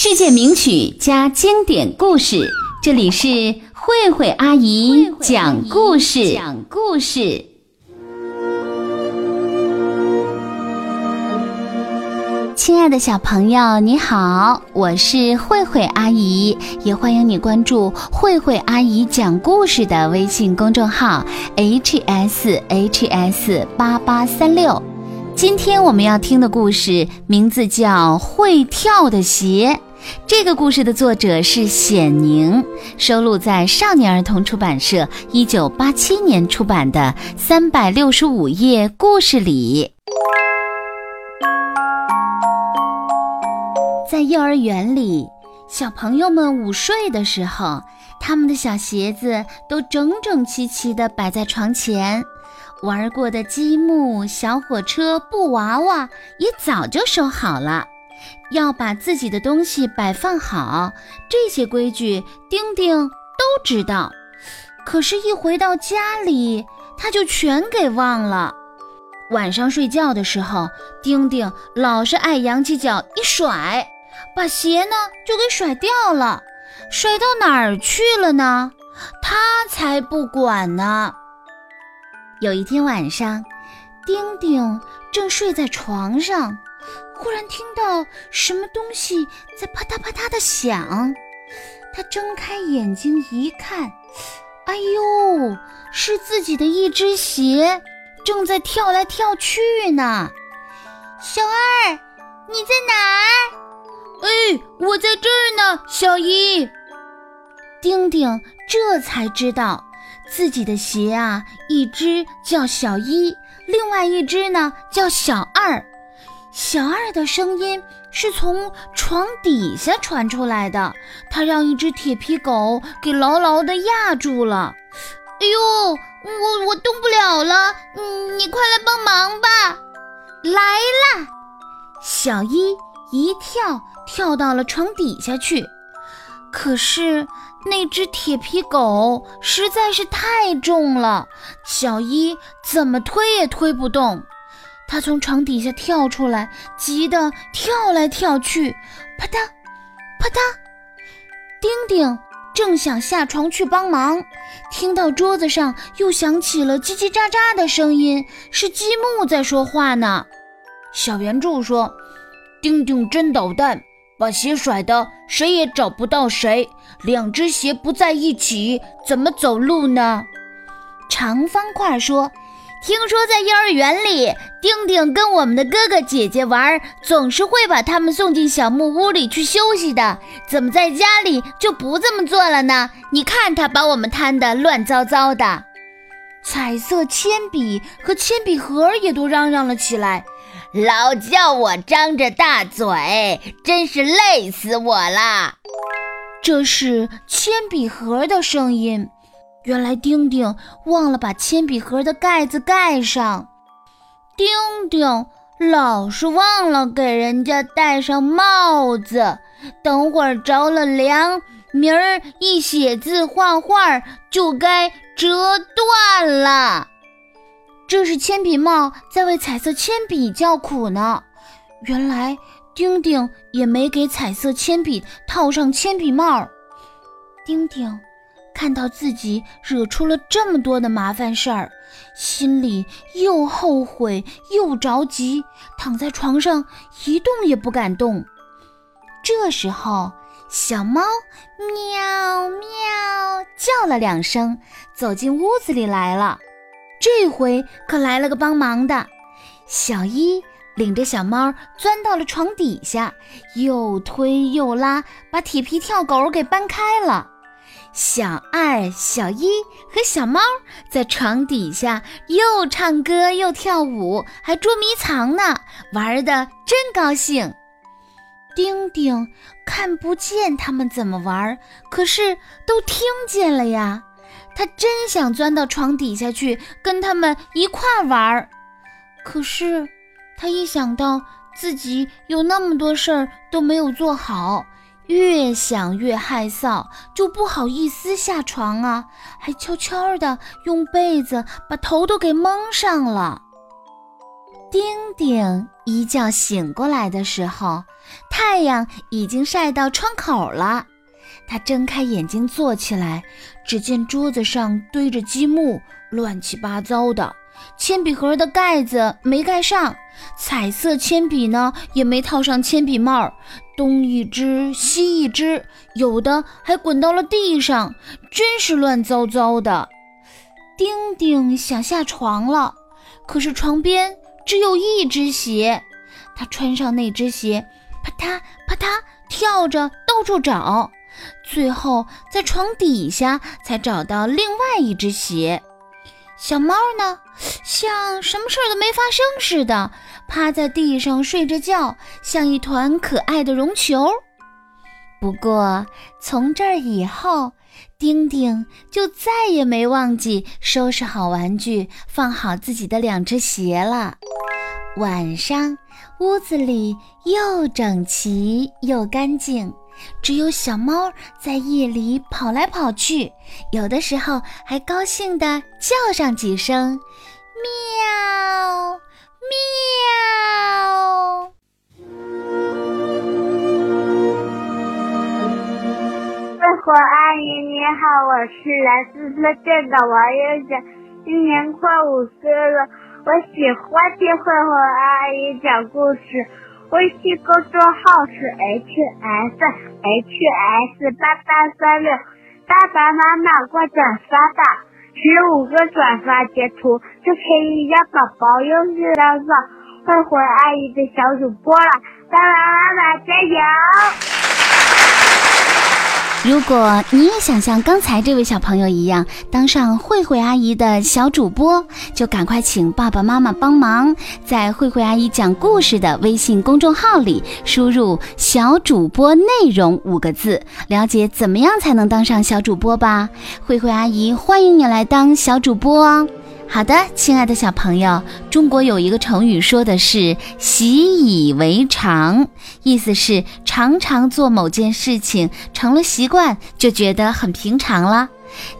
世界名曲加经典故事，这里是慧慧阿姨讲故事。讲故事，亲爱的小朋友，你好，我是慧慧阿姨，也欢迎你关注慧慧阿姨讲故事的微信公众号 h s h s 八八三六。今天我们要听的故事名字叫《会跳的鞋》。这个故事的作者是显宁，收录在少年儿童出版社一九八七年出版的《三百六十五页故事》里。在幼儿园里，小朋友们午睡的时候，他们的小鞋子都整整齐齐地摆在床前，玩过的积木、小火车、布娃娃也早就收好了。要把自己的东西摆放好，这些规矩丁丁都知道。可是，一回到家里，他就全给忘了。晚上睡觉的时候，丁丁老是爱扬起脚一甩，把鞋呢就给甩掉了。甩到哪儿去了呢？他才不管呢。有一天晚上，丁丁正睡在床上。忽然听到什么东西在啪嗒啪嗒的响，他睁开眼睛一看，哎呦，是自己的一只鞋正在跳来跳去呢。小二，你在哪儿？哎，我在这儿呢，小一。丁丁这才知道，自己的鞋啊，一只叫小一，另外一只呢叫小二。小二的声音是从床底下传出来的，他让一只铁皮狗给牢牢地压住了。哎呦，我我动不了了，你快来帮忙吧！来啦！小一一跳跳到了床底下去，可是那只铁皮狗实在是太重了，小一怎么推也推不动。他从床底下跳出来，急得跳来跳去，啪嗒，啪嗒。丁丁正想下床去帮忙，听到桌子上又响起了叽叽喳喳的声音，是积木在说话呢。小圆柱说：“丁丁真捣蛋，把鞋甩的谁也找不到谁，两只鞋不在一起，怎么走路呢？”长方块说。听说在幼儿园里，丁丁跟我们的哥哥姐姐玩，总是会把他们送进小木屋里去休息的。怎么在家里就不这么做了呢？你看他把我们摊得乱糟糟的。彩色铅笔和铅笔盒也都嚷嚷了起来，老叫我张着大嘴，真是累死我了。这是铅笔盒的声音。原来丁丁忘了把铅笔盒的盖子盖上，丁丁老是忘了给人家戴上帽子，等会儿着了凉，明儿一写字画画就该折断了。这是铅笔帽在为彩色铅笔叫苦呢。原来丁丁也没给彩色铅笔套上铅笔帽，丁丁。看到自己惹出了这么多的麻烦事儿，心里又后悔又着急，躺在床上一动也不敢动。这时候，小猫喵喵叫了两声，走进屋子里来了。这回可来了个帮忙的，小一领着小猫钻到了床底下，又推又拉，把铁皮跳狗给搬开了。小二、小一和小猫在床底下又唱歌又跳舞，还捉迷藏呢，玩的真高兴。丁丁看不见他们怎么玩，可是都听见了呀。他真想钻到床底下去跟他们一块玩，可是他一想到自己有那么多事儿都没有做好。越想越害臊，就不好意思下床啊，还悄悄地用被子把头都给蒙上了。丁丁一觉醒过来的时候，太阳已经晒到窗口了。他睁开眼睛坐起来，只见桌子上堆着积木，乱七八糟的。铅笔盒的盖子没盖上，彩色铅笔呢也没套上铅笔帽，东一只西一只，有的还滚到了地上，真是乱糟糟的。丁丁想下床了，可是床边只有一只鞋。他穿上那只鞋，啪嗒啪嗒跳着到处找，最后在床底下才找到另外一只鞋。小猫呢，像什么事儿都没发生似的，趴在地上睡着觉，像一团可爱的绒球。不过从这儿以后，丁丁就再也没忘记收拾好玩具，放好自己的两只鞋了。晚上，屋子里又整齐又干净，只有小猫在夜里跑来跑去，有的时候还高兴地叫上几声“喵喵”。慧阿姨你好，我是来自深圳的王悠悠，今年快五岁了。我喜欢听慧慧阿姨讲故事。微信公众号是 h s h s 八八三六，爸爸妈妈快转发吧，十五个转发截图就可以让宝宝用这张照换回阿姨的小主播了。爸爸妈妈加油！如果你也想像刚才这位小朋友一样当上慧慧阿姨的小主播，就赶快请爸爸妈妈帮忙，在慧慧阿姨讲故事的微信公众号里输入“小主播内容”五个字，了解怎么样才能当上小主播吧。慧慧阿姨欢迎你来当小主播哦。好的，亲爱的小朋友，中国有一个成语，说的是“习以为常”，意思是常常做某件事情成了习惯，就觉得很平常了。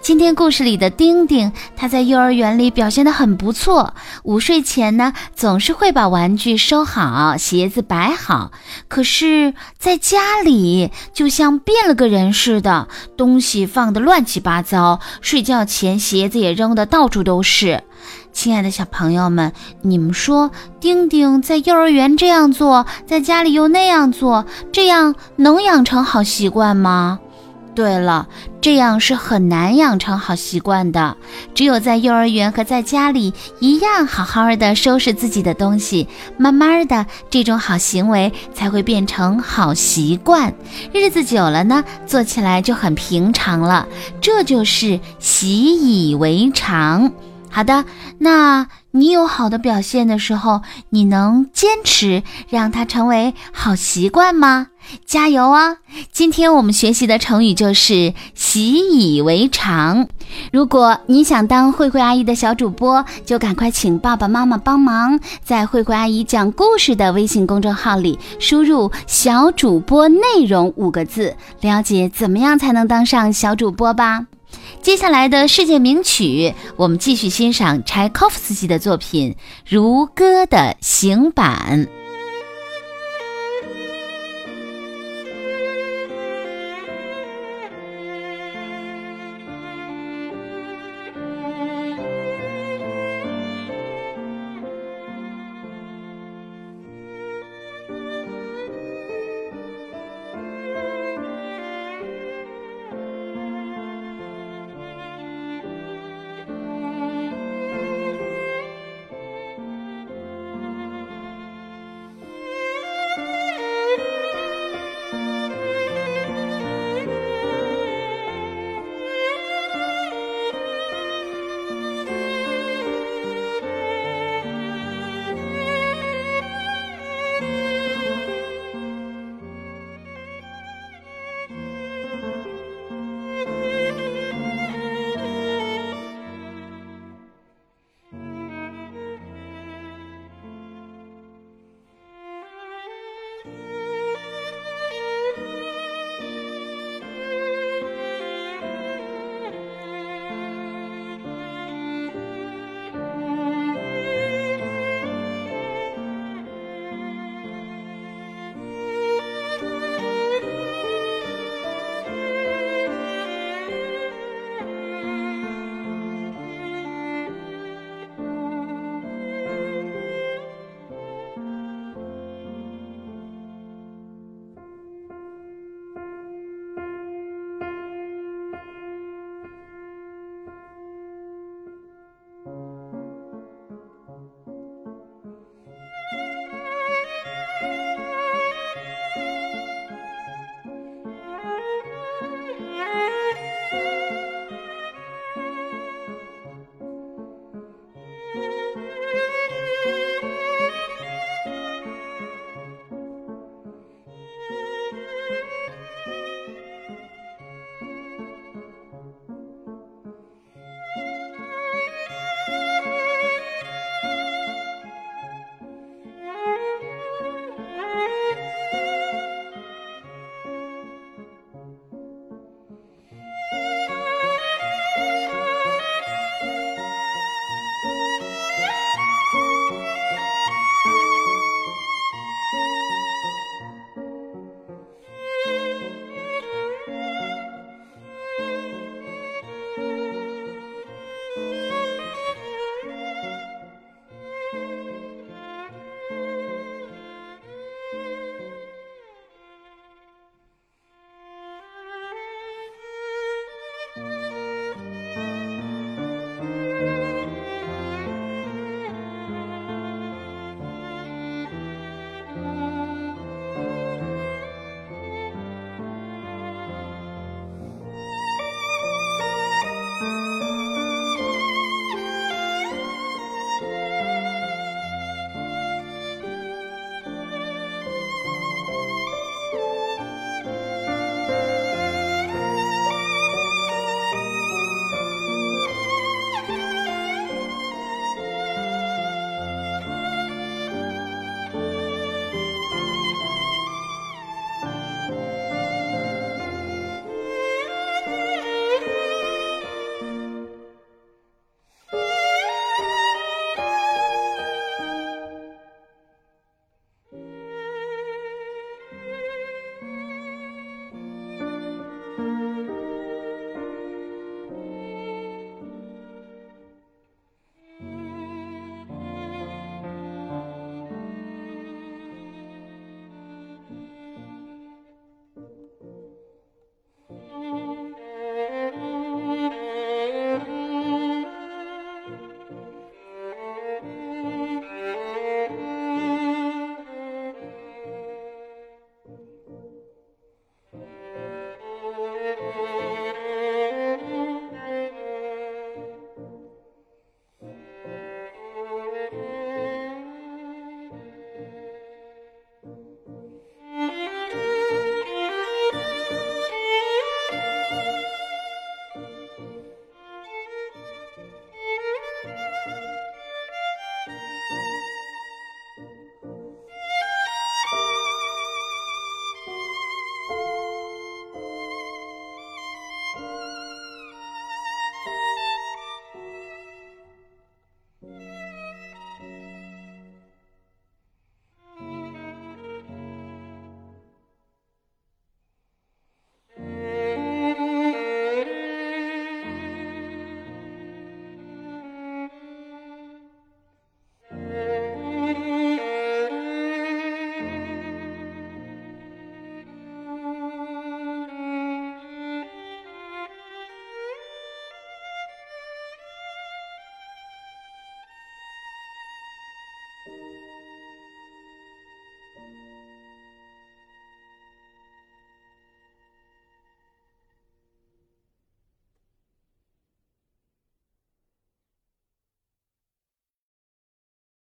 今天故事里的丁丁，他在幼儿园里表现得很不错。午睡前呢，总是会把玩具收好，鞋子摆好。可是，在家里就像变了个人似的，东西放得乱七八糟。睡觉前，鞋子也扔得到处都是。亲爱的小朋友们，你们说，丁丁在幼儿园这样做，在家里又那样做，这样能养成好习惯吗？对了，这样是很难养成好习惯的。只有在幼儿园和在家里一样好好的收拾自己的东西，慢慢的，这种好行为才会变成好习惯。日子久了呢，做起来就很平常了。这就是习以为常。好的，那你有好的表现的时候，你能坚持让它成为好习惯吗？加油啊！今天我们学习的成语就是习以为常。如果你想当慧慧阿姨的小主播，就赶快请爸爸妈妈帮忙，在慧慧阿姨讲故事的微信公众号里输入“小主播内容”五个字，了解怎么样才能当上小主播吧。接下来的世界名曲，我们继续欣赏柴可夫斯基的作品《如歌的行板》。